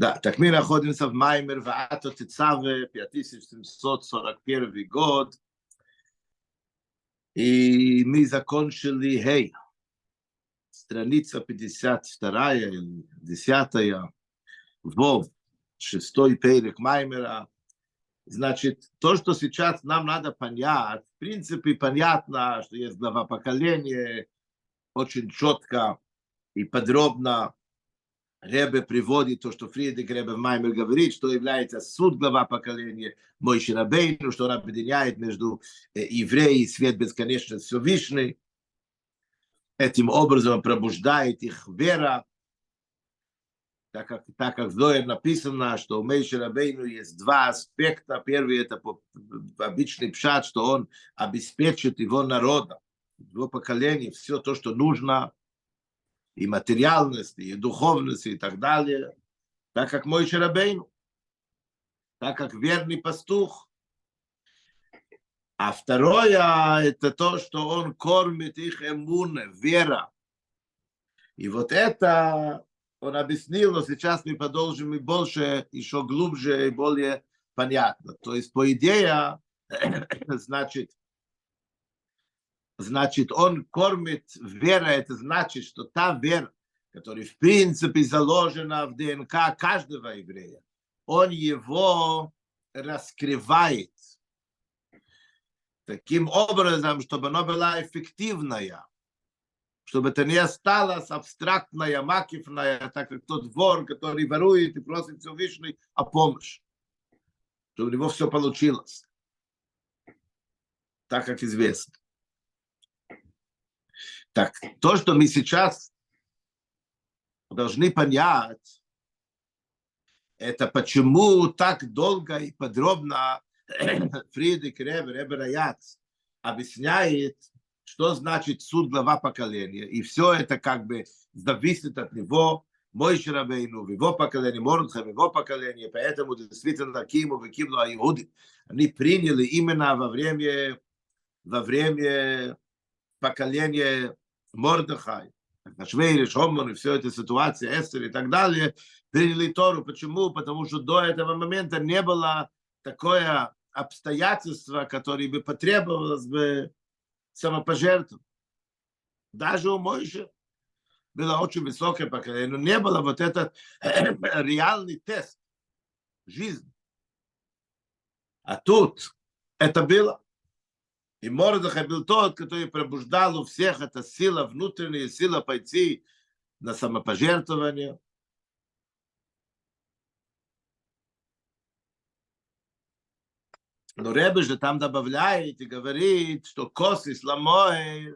Да, так мы находимся в Маймер, в Ато Тицаве, 5741 год, и мы закончили Хей, страница 52 или 10 Вов, шестой перек Маймера. Значит, то, что сейчас нам надо понять, в принципе, понятно, что есть глава поколения, очень четко и подробно Ребе приводит то, что Фридрих Ребе Маймер говорит, что является суд глава поколения Мойши Рабейну, что он объединяет между евреи и свет бесконечно Всевышний. Этим образом пробуждает их вера, так как, так как в Зоер написано, что у Мейши Рабейну есть два аспекта. Первый – это обычный пшат, что он обеспечит его народа, его поколение, все то, что нужно – и материальности, и духовности, и так далее, так как мой Шарабейну, так как верный пастух. А второе, это то, что он кормит их эмуны, вера. И вот это он объяснил, но сейчас мы продолжим и больше, еще глубже и более понятно. То есть, по идее, значит, значит, он кормит вера, это значит, что та вера, которая в принципе заложена в ДНК каждого еврея, он его раскрывает таким образом, чтобы она была эффективная, чтобы это не осталось абстрактная, макифная, так как тот вор, который ворует и просит Всевышний о помощи, чтобы у него все получилось, так как известно. Так, то, что мы сейчас должны понять, это почему так долго и подробно Фридрих Ребер, объясняет, что значит суд глава поколения. И все это как бы зависит от него, мой Шарабейну, в его поколении, Мордха, в его поколении, поэтому действительно Киму, Кимну, Иуды, они приняли именно во время, во время поколения Мордыхай, Ашвейриш, Омон и все эти ситуации, Эстер и так далее, приняли Тору. Почему? Потому что до этого момента не было такое обстоятельство, которое бы потребовалось бы самопожертвовать. Даже у Мойши было очень высокое поколение, но не было вот этот реальный тест жизни. А тут это было. И Мордыхай был тот, который пробуждал у всех эта сила, внутренняя сила пойти на самопожертвование. Но Ребе же там добавляет и говорит, что косы сломой,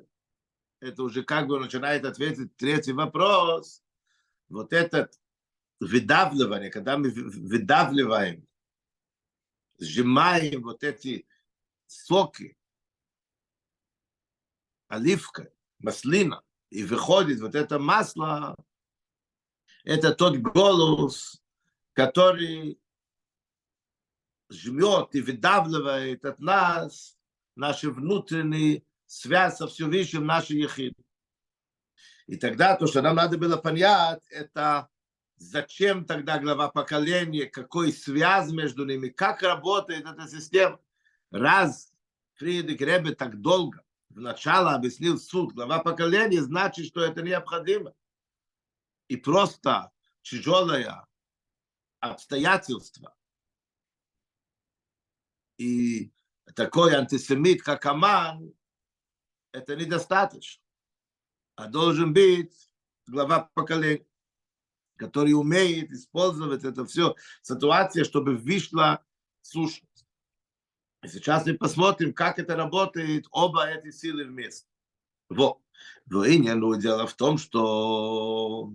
это уже как бы начинает ответить третий вопрос. Вот этот выдавливание, когда мы выдавливаем, сжимаем вот эти соки, оливка, маслина, и выходит вот это масло, это тот голос, который жмет и выдавливает от нас наши внутренние связь со Всевышним, наши ехиды. И тогда то, что нам надо было понять, это зачем тогда глава поколения, какой связь между ними, как работает эта система. Раз Фридрих Ребе так долго вначале объяснил суд, глава поколения, значит, что это необходимо. И просто тяжелое обстоятельство и такой антисемит, как Аман, это недостаточно. А должен быть глава поколения, который умеет использовать это все ситуация, чтобы вышла сущность. Сейчас мы посмотрим, как это работает, оба эти силы вместе. Вот. Но и не, ну, дело в том, что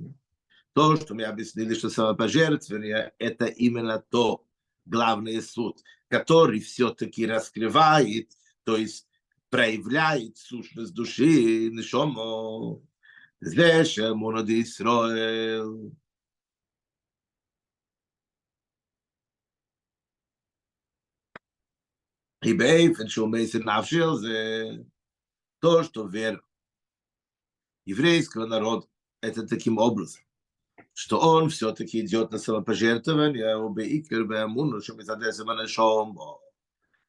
то, что мы объяснили, что самопожертвование, это именно то, главный суд, который все-таки раскрывает, то есть проявляет сущность души, нишомо, здесь, монады Исраэль. И Рибейф, это Шумейсер Навшил, э, то, что вера еврейского народа, это таким образом, что он все-таки идет на самопожертвование, а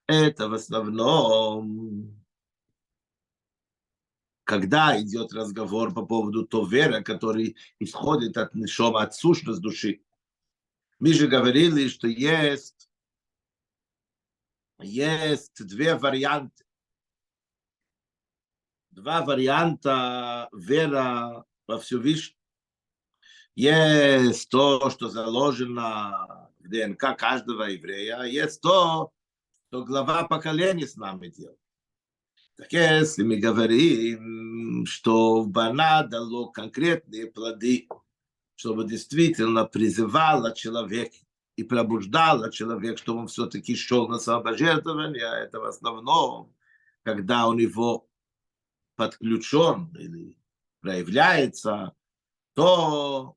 это в основном, когда идет разговор по поводу то веры, который исходит от нашего от сущности души. Мы же говорили, что есть есть две варианты. Два варианта вера во Всевышнего. Есть то, что заложено в ДНК каждого еврея, есть то, что глава поколения с нами делает. Так если мы говорим, что Бана дало конкретные плоды, чтобы действительно призывала человека и пробуждала человек, что он все-таки шел на самопожертвование, а это в основном, когда у него подключен или проявляется, то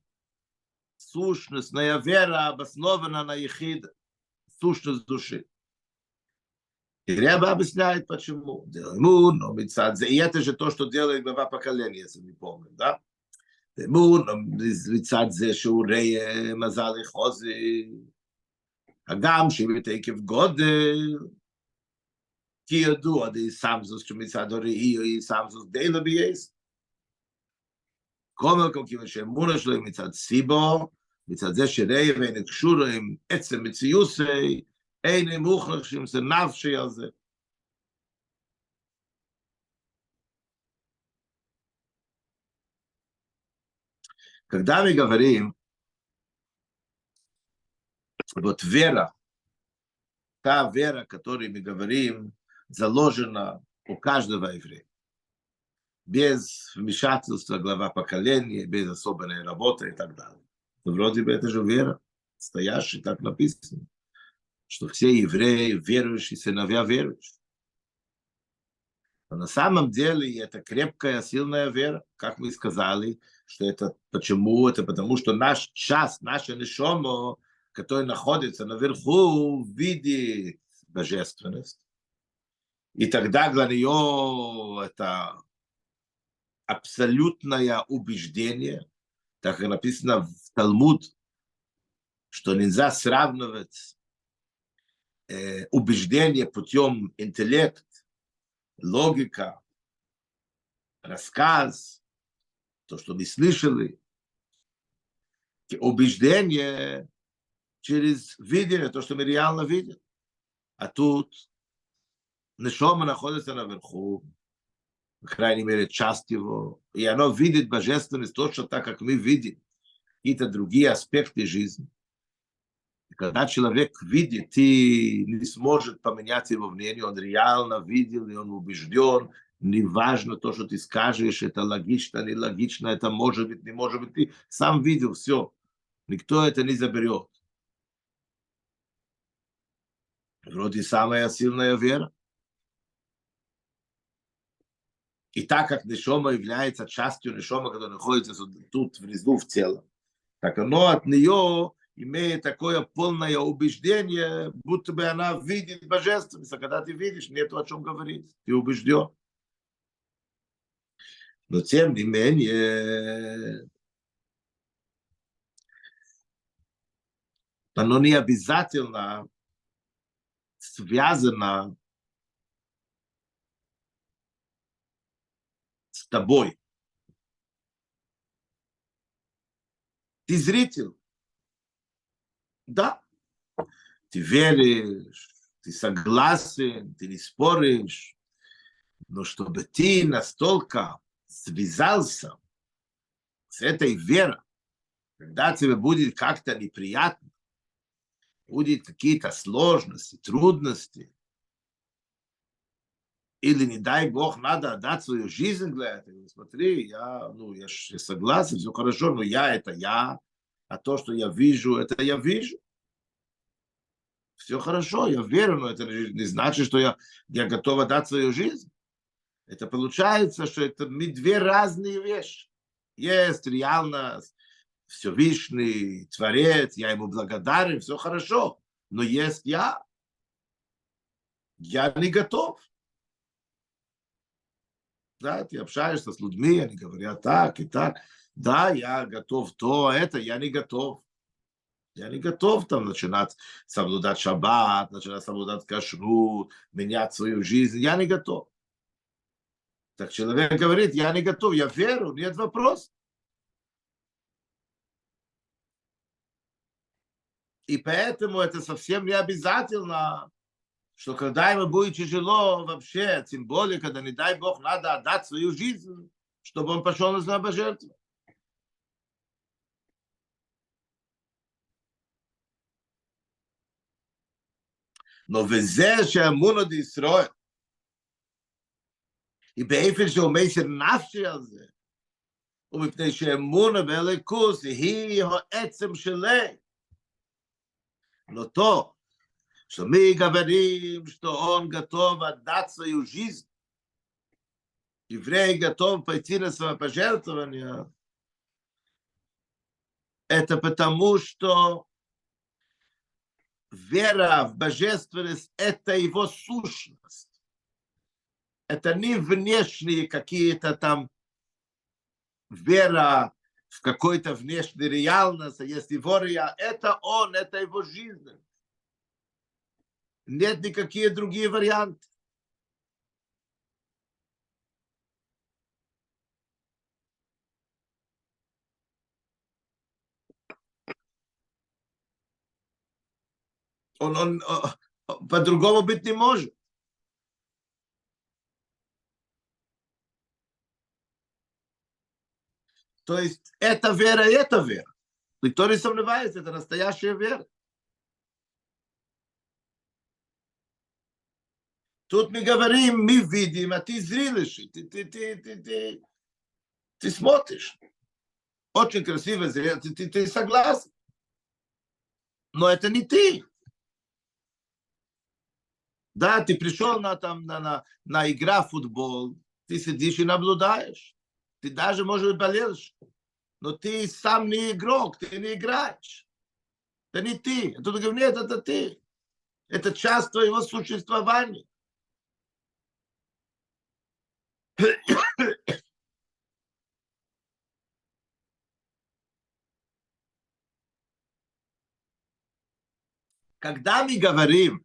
сущностная вера обоснована на ехид, сущность души. И Ряба объясняет, почему. Делаймун, омицадзе. И это же то, что делает глава поколения, если не помню, да? Делаймун, омицадзе, шеурея, мазали хозы. מזל חוזי, הגם שבתקף גודל, כי ידוע די סמזוס שמצד הראי היא סמזוס די לבייס. כל מקום כיוון שאמונה שלו מצד סיבו, מצד זה שראה ואין קשור עם עצם מציוסי, אין הם מוכרח שזה נפשי על זה. Когда мы говорим, вот вера, та вера, о которой мы говорим, заложена у каждого еврея. Без вмешательства глава поколения, без особенной работы и так далее. Но вроде бы это же вера, стоящая, так написано, что все евреи верующие, сыновья верующие. Но на самом деле это крепкая, сильная вера, как мы сказали, что это почему? Это потому что наш час, наша нишомо, который находится наверху, видит божественность. И тогда для нее это абсолютное убеждение, так как написано в Талмуд, что нельзя сравнивать э, убеждение путем интеллект, логика, рассказ, то, что мы слышали, убеждение через видение, то, что мы реально видим. А тут Нешома находится наверху, по крайней мере, часть его, и оно видит божественность точно так, как мы видим какие-то другие аспекты жизни. И когда человек видит и не сможет поменять его мнение, он реально видел, и он убежден, неважно то, что ты скажешь, это логично, не логично, это может быть, не может быть, ты сам видел все, никто это не заберет. Вроде самая сильная вера. И так как Нишома является частью Нишома, которая находится тут внизу в теле, так оно от нее имеет такое полное убеждение, будто бы она видит божественность, а когда ты видишь, нет о чем говорить, ты убежден. Но тем не менее, оно не обязательно связано с тобой. Ты зритель. Да. Ты веришь, ты согласен, ты не споришь. Но чтобы ты настолько связался с этой верой, когда тебе будет как-то неприятно, будет какие-то сложности, трудности, или, не дай Бог, надо отдать свою жизнь для этого. Смотри, я, ну, я, я согласен, все хорошо, но я это я, а то, что я вижу, это я вижу. Все хорошо, я верю, но это не значит, что я, я готов отдать свою жизнь. Это получается, что это две разные вещи. Есть реально Всевышний Творец, я ему благодарен, все хорошо. Но есть я. Я не готов. Да, ты общаешься с людьми, они говорят так и так. Да, я готов то, это, я не готов. Я не готов там начинать соблюдать шаббат, начинать соблюдать кашрут, менять свою жизнь. Я не готов. Так человек говорит, я не готов, я верю, нет вопроса. И поэтому это совсем не обязательно, что когда ему будет тяжело вообще, тем более, когда, не дай Бог, надо отдать свою жизнь, чтобы он пошел на самопожертвование. Но וזה שהאמונו דישראל, היא באופן שהוא מסר נפשי על זה, ומפני שאמונה באלוקוס היא העצם Но то, что мы говорим, что он готов отдать свою жизнь, еврей готов пойти на самопожертвование, это потому, что вера в божественность – это его сущность. Это не внешние какие-то там вера в какой-то внешней реальности, есть его реальность. Это он, это его жизнь. Нет никакие другие варианты. Он, он, он по-другому быть не может. То есть это вера это вера. Никто не сомневается, это настоящая вера. Тут мы говорим, мы видим, а ты зрелишь, ты, ты, ты, ты, ты, ты смотришь. Очень красиво, ты, ты, ты согласен. Но это не ты. Да, ты пришел на, там, на, на, на игра в футбол, ты сидишь и наблюдаешь. Ты даже, может быть, болеешь. Но ты сам не игрок, ты не играешь. Это не ты. А тут говорит, нет, это ты. Это часть твоего существования. Когда мы говорим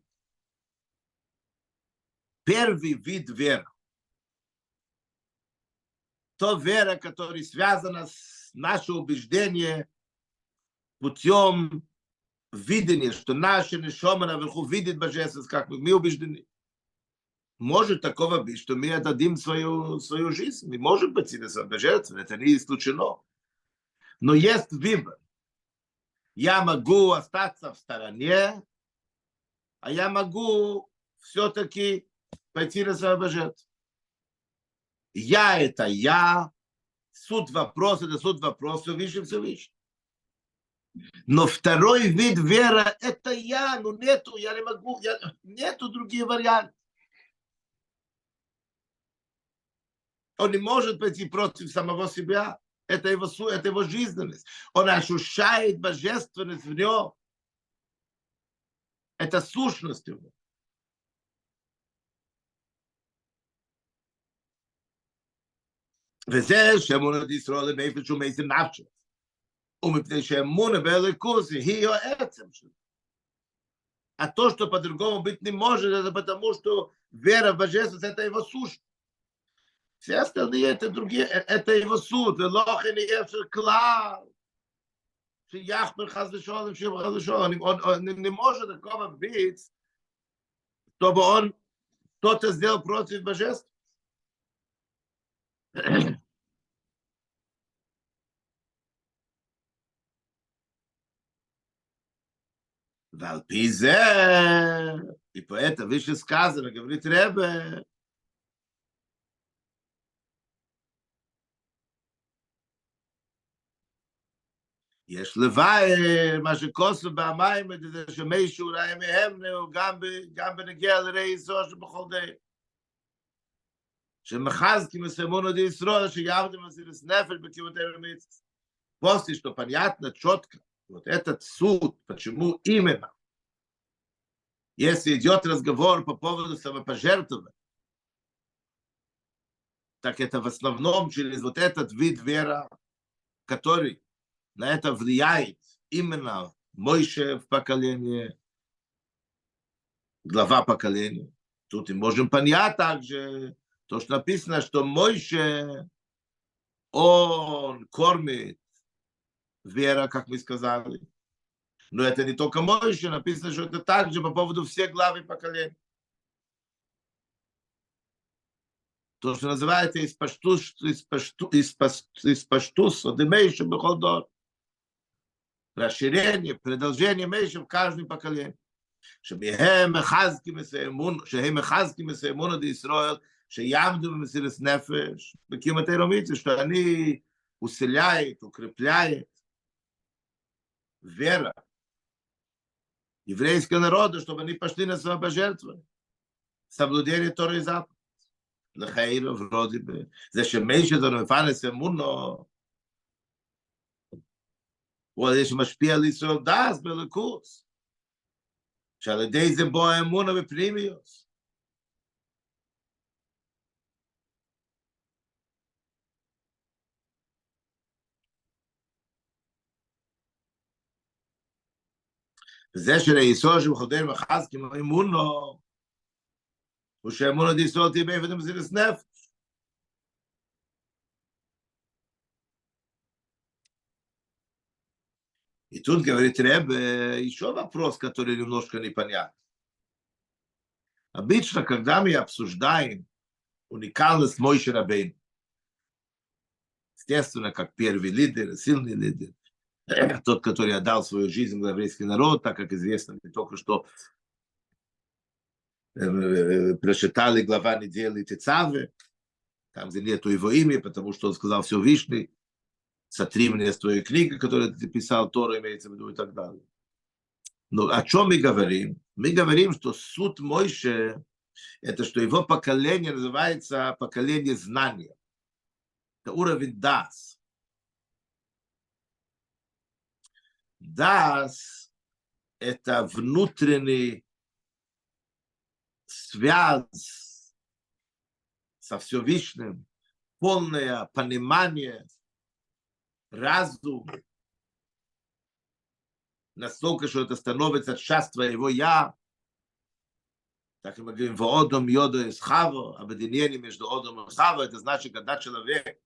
первый вид веры, то вера, которая связана с нашим убеждением путем видения, что наша нишома наверху видит божественность, как мы, мы убеждены. Может такого быть, что мы отдадим свою, свою жизнь. Мы можем пойти на самопожертвование, это не исключено. Но есть выбор. Я могу остаться в стороне, а я могу все-таки пойти на самопожертвование. Я это я, суд вопрос это суд вопрос, все выше, все выше. Но второй вид вера – это я, ну нету, я не могу, я, нету других вариантов. Он не может пойти против самого себя. Это его, это его жизненность. Он ощущает божественность в нем. Это сущность его. וזה שאמונת ישראל מאיפה שהוא מעצם נפשו. ומפני שאמונה באלוקוס היא העצם שלו. А то, что по-другому быть не может, это потому, что вера в божественность – это его сущность. Все остальные – это другие, это его суд. ולוכן יהיה אפשר כלל. שיחמר חס ושלום, שיחמר חס ושלום. Он не может такого быть, чтобы он кто-то сделал против божества. ועל פי זה, היא פועט אבישס קאזן, הגברית רבה. יש לוואי מה שקוסו במים את זה שמי שאולי מהם גם, בנגיע לראי איסו שבכל די. שמחז כי מסמון עוד ישרו שיעבדים עם הסירס נפל בקיבות הרמיץ פוסט יש לו פניית נצ'וטקה. Вот этот суд, почему именно, если идет разговор по поводу самопожертвования, так это в основном через вот этот вид вера, который на это влияет именно Мойше в поколении, глава поколения. Тут и можем понять также то, что написано, что Мойше, он кормит вера, как мы сказали. Но это не только Мойше, написано, что это также по поводу всех главы поколений. То, что называется из паштус, из паштус, из паштус, из паштус, демейши бехолдор. Расширение, продолжение мейши в каждом поколении. שהם מחזקים את האמון, שהם מחזקים את האמון עד ישראל, שיעמדו במסירת נפש, בקיום התאירומיציה, שאני усиляет, укрепляет вера еврейского народа, чтобы они пошли на самопожертвование. Соблюдение Торы и Запад. Лахаира вроде бы. За шемейши донефанес эмуно. Вот здесь машпия лицо дас белокус. Шаледей зебо эмуно вепримиус. זה בו האמונה בפנימיוס וזה שליסוד שמחודר מחז כמו אמונו הוא שאמונו דיסוד תהיה באיפה דמסירס נפש. И тут говорит Реб, еще вопрос, который немножко непонятен. Обычно, когда мы обсуждаем уникальность Мойши Рабейн, естественно, как первый лидер, сильный лидер, тот, который отдал свою жизнь за еврейский народ, так как известно, мы только что прочитали глава недели Тецавы, там, где нету его имя, потому что он сказал все Вишний, сотри мне с твоей книги, которую ты писал, Тора имеется в виду и так далее. Но о чем мы говорим? Мы говорим, что суд Мойше, это что его поколение называется поколение знания. Это уровень Дас. Дас – это внутренний связь со Всевышним, полное понимание, разум, настолько, что это становится часть твоего «я», так и мы говорим, «Воодом йодо из хаво», объединение между одом и хаво, это значит, когда человек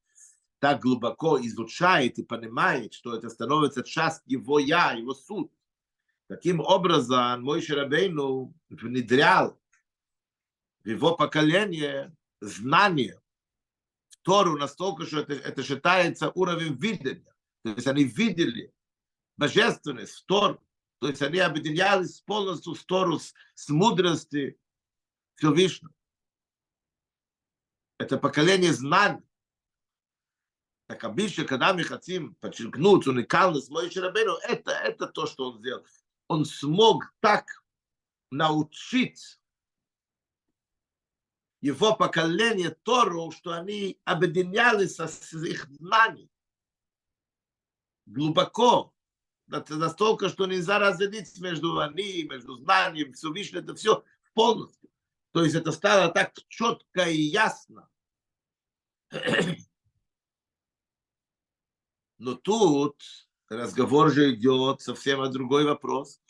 так глубоко изучает и понимает, что это становится часть его «я», его суд. Таким образом, мой Шарабейну внедрял в его поколение знание в Тору настолько, что это, это считается уровень видения. То есть они видели божественность в Тору. То есть они объединялись полностью с Тору, с, с мудрости Всевышнего. Это поколение знаний. Так обычно, когда мы хотим подчеркнуть уникальность Моисhe Рабейну, это, это то, что он сделал. Он смог так научить его поколение Тору, что они объединялись с их знанием глубоко, настолько, что нельзя разделить между они, между знанием, Всевышним, это все полностью. То есть это стало так четко и ясно. Но тут разговор же идет совсем о другой вопрос.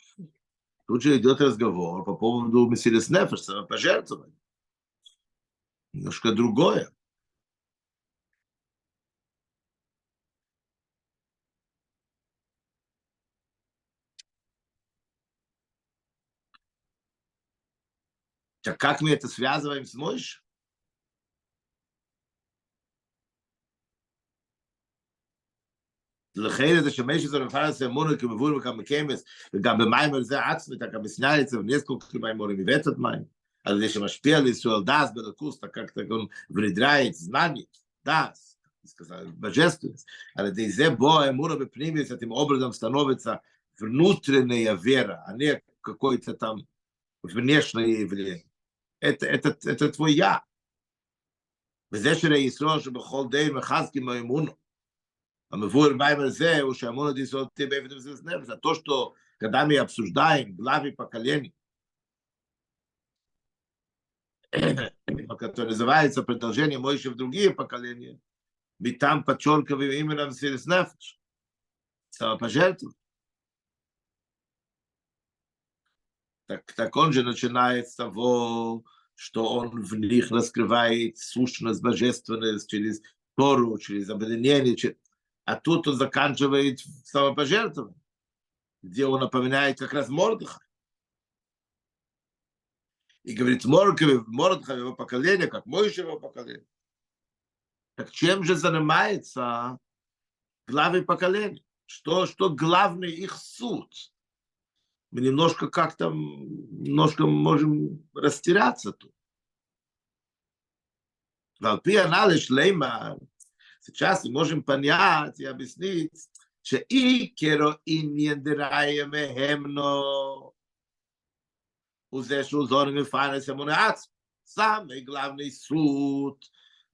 Тут же идет разговор по поводу Мессирис Нефеш, самопожертвования немножко другое. Так как мы это связываем с Мойш? לכן זה שמש שזה מפרס אמונו כמבול וכמה כמס, וגם במים על זה עצמי, אתה גם בסנאי אצל ונסקו כמים מורים מבטת מים. על זה שמשפיע על ישראל דס בלכוס, как-то он внедряет знание, дас, сказал, божественность. על ידי זה בו האמונה בפנימיות, этим образом становится внутренняя вера, а не какое-то там внешнее явление. Это, это, это твой я. וזה שלישראל שבכל די מחזקים האמונו. За то, что когда мы обсуждаем главы поколений, который называется продолжение Мойши в другие поколения, ведь там подчеркиваем именно Сирснефиш, самопожертвование. Так, так он же начинает с того, что он в них раскрывает сущность, божественность через Тору, через объединение. Через... а тут он заканчивает самопожертвованием, где он напоминает как раз Мордыха. И говорит, Мордыха его поколение, как Мойша его поколение. Так чем же занимается главы поколения? Что, что главный их суд? Мы немножко как-то, немножко можем растеряться тут. ועל анализ הנ"ל Сейчас мы можем понять и объяснить, что и керо и не драемехемно. Узе шузорами фарес амунац. Самый главный суд,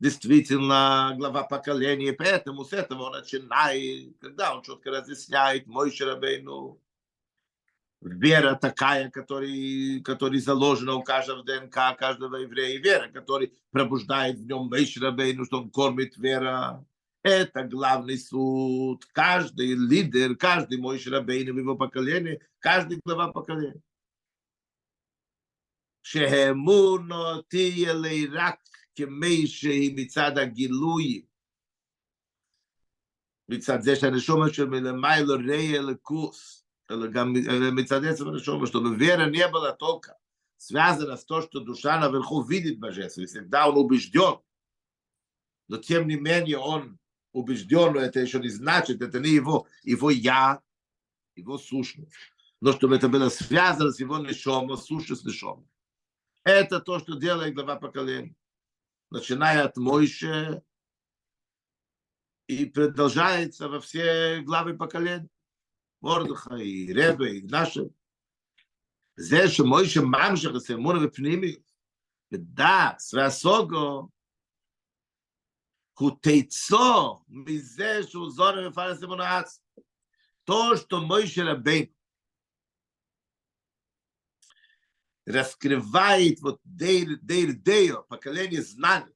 действительно, глава поколения, поэтому с этого он начинает, когда он четко разъясняет мой шарабейну вера такая, который, который заложена у каждого ДНК, каждого еврея, вера, который пробуждает в нем Мейшрабейну, что он кормит вера. Это главный суд. Каждый лидер, каждый мой Шрабейн в его поколении, каждый глава поколения. שהאמונו תהיה לי רק כמי שהיא מצד הגילוי, מצד זה שהנשומה של מלמיילו ראה לכוס, גם מצד עצם הנשום, что вера не была только связана с то, что душа наверху видит божество, и всегда он убежден, но тем не менее он убежден, но это еще не значит, это не его, его я, его сущность, но чтобы это было связано с его нишом, сущность нишом. Это то, что делает глава поколения, начиная от Мойше и продолжается во все главы поколения. מרדכי, רבי, נשם. זה שמוישה ממשיך את אמונה ופנימיות, ודס והסוגו, הוא תיצו מזה שהוא זורם מפרס אמונה עצמו. То, что Мойше Рабейн раскрывает вот Дейр, Дейр Дейо, поколение знаний,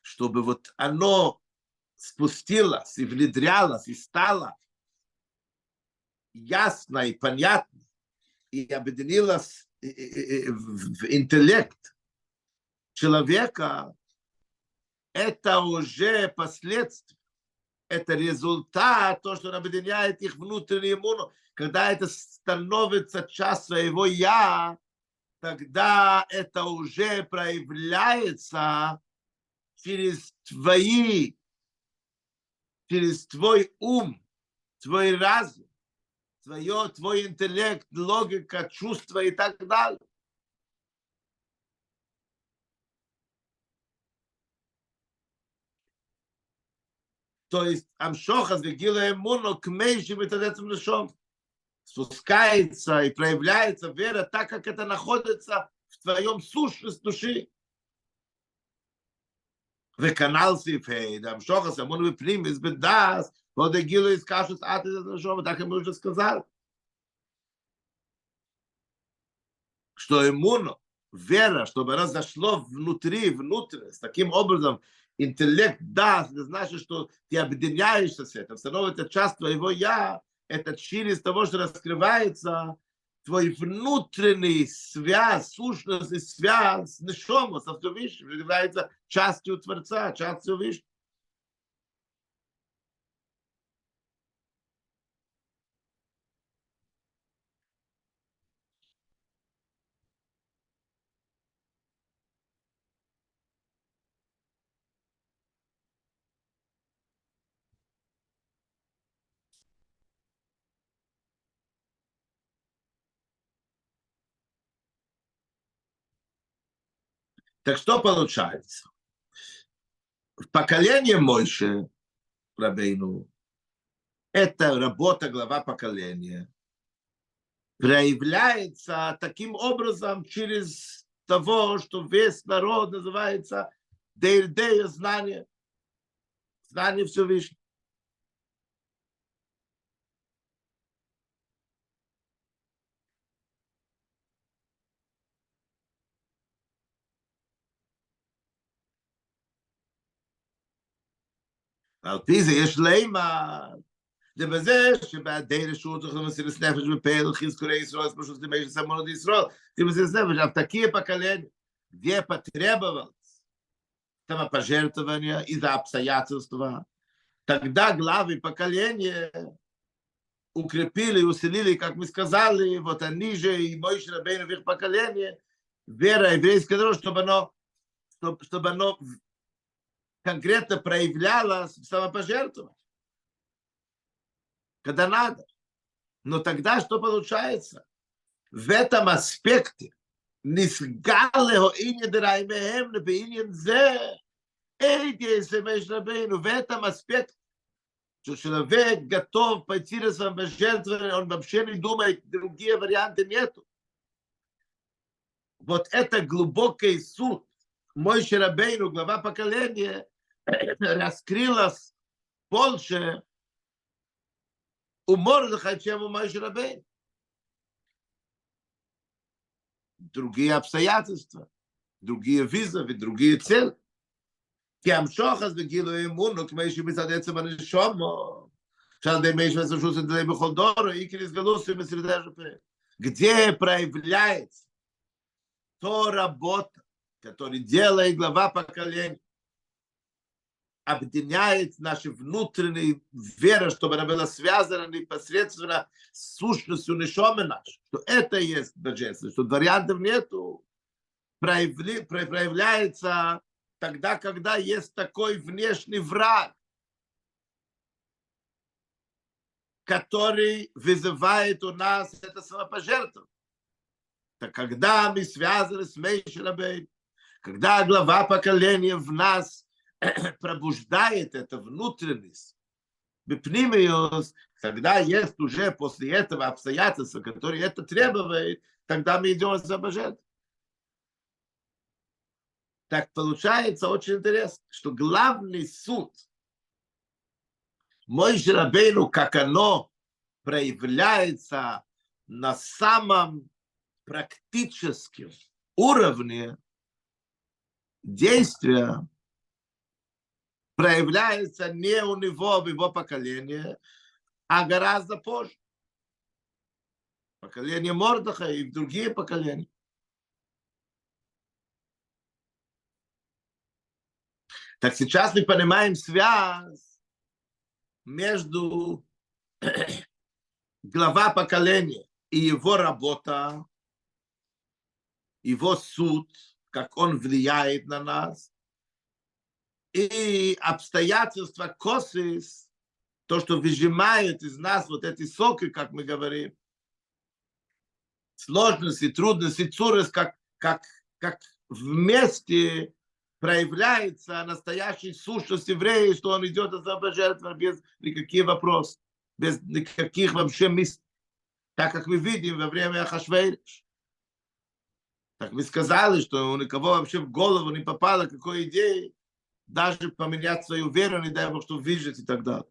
чтобы вот оно спустилось и внедрялось и стало ясно и понятно, и объединилось в интеллект человека, это уже последствия, это результат, то, что он объединяет их внутреннюю иммуну. Когда это становится часть своего «я», тогда это уже проявляется через твои, через твой ум, твой разум твое, твой интеллект, логика, чувства и так далее. То есть Амшохас Вегила Эмуну к Мейши Метадецам Нашом спускается и проявляется вера так, как это находится в твоем сущность души. וכנ"ל סעיפי דמשוחס אמון בפנימיס вот Агилу и скажут, а ты ножом, так ему уже сказал. Что иммуно, ну, вера, чтобы она зашла внутри, внутрь, с таким образом, интеллект, да, значит, что ты объединяешься с этим, становится часть твоего «я», это через того, что раскрывается твой внутренний связь, сущность и связь с Нишому, с является частью Творца, частью Вишну. Так что получается? В поколении Мойши, Рабейну, это работа глава поколения, проявляется таким образом через того, что весь народ называется Дейрдея знание, знание Всевышнего. על פי זה יש לימה, זה בזה שבעדי רשות זוכר מסירת נפש בפעל חזקורי ישראל, כמו שזה מי שסמונות ישראל, זה מסירת נפש, אבל תקיא פקלן, где потребовалось самопожертвование из-за обстоятельства, тогда главы поколения укрепили и усилили, как мы сказали, вот они же и Мой Рабейн в их поколении, вера еврейская народ, чтобы оно, чтобы, чтобы оно конкретно проявляла самопожертвование, когда надо. Но тогда что получается? В этом аспекте в этом аспекте, что человек готов пойти на самопожертвование, он вообще не думает, другие варианты нету. Вот это глубокий суд мой Шарабейну, глава поколения, раскрылась больше у Мордыха, чем у Мой Шарабейну. Другие обстоятельства, другие визовы, другие цели. כי המשוך אז בגילוי אמונו, כמו שמצד עצם הנשומו, שעל ידי מי שמסרשו סדלי בכל דור, и кризгалусы מסרדי ЖП. Где проявляется то работа, которую делает глава поколения, объединяет наши внутренние веры, чтобы она была связана непосредственно с сущностью Нишомы нашей, что это есть божественность, что вариантов нету, проявляется тогда, когда есть такой внешний враг, который вызывает у нас это самопожертвование. Так когда мы связаны с Мейшерабейн, когда глава поколения в нас пробуждает это внутренность, когда есть уже после этого обстоятельства, которые это требует, тогда мы идем за божеством. Так получается очень интересно, что главный суд мой Рабейну, как оно проявляется на самом практическом уровне действия, проявляется не у него, в его поколении, а гораздо позже. Поколение Мордыха и другие поколения. Так сейчас мы понимаем связь между глава поколения и его работа, его суд, как он влияет на нас, и обстоятельства косис, то, что выжимает из нас вот эти соки, как мы говорим, сложности, трудности, цурес, как, как, как вместе проявляется настоящий сущность еврея, что он идет за жертву без никаких вопросов, без никаких вообще мест, так как мы видим во время Ахашвейриш. Так мы сказали, что у никого вообще в голову не попало какой идеи, даже поменять свою веру, не дай Бог, что выжить и так далее.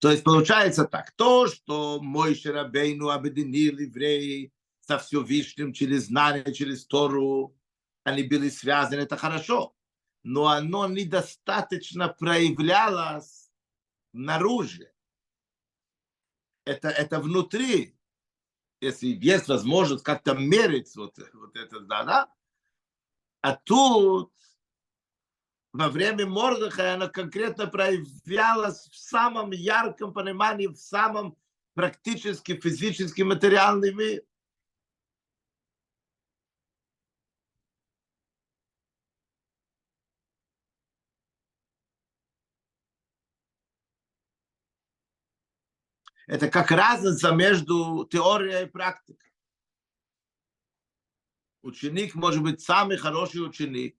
То есть получается так, то, что мой Шарабейну объединил евреи со Всевышним через знание, через Тору, они были связаны, это хорошо. Но оно недостаточно проявлялось наружу. Это, это внутри. Если есть возможность как-то мерить вот, вот это, да, да. А тут во время Мордыха она конкретно проявлялась в самом ярком понимании, в самом практически физически материальном мире. Это как разница между теорией и практикой. Ученик может быть самый хороший ученик,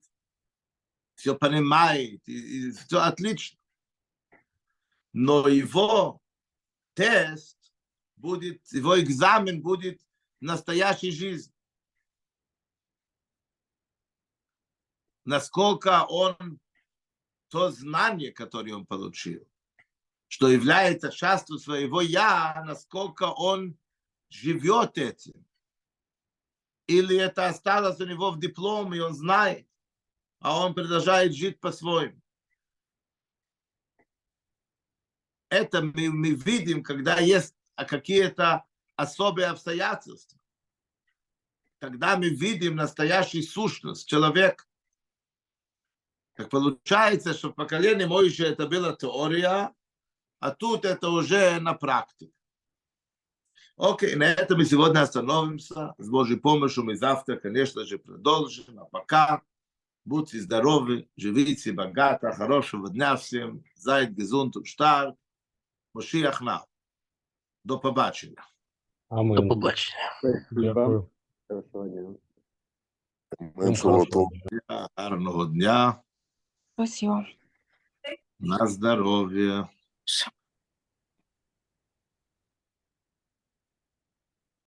все понимает, и, и все отлично. Но его тест будет, его экзамен будет настоящей жизни. Насколько он то знание, которое он получил, что является частью своего «я», насколько он живет этим. Или это осталось у него в дипломе, и он знает, а он продолжает жить по-своему. Это мы, мы видим, когда есть какие-то особые обстоятельства. Тогда мы видим настоящую сущность человека. Так получается, что в поколении Моише это была теория, а тут это уже на практике. Окей, на этом мы сегодня остановимся. С Божьей помощью мы завтра, конечно же, продолжим. А пока будьте здоровы, живите богато, хорошего дня всем. Зайд, гезунт, штар. Мошиах на. До побачення. До Амен. побачення. Дякую. Гарного дня. Спасибо. На здоров'я. Все.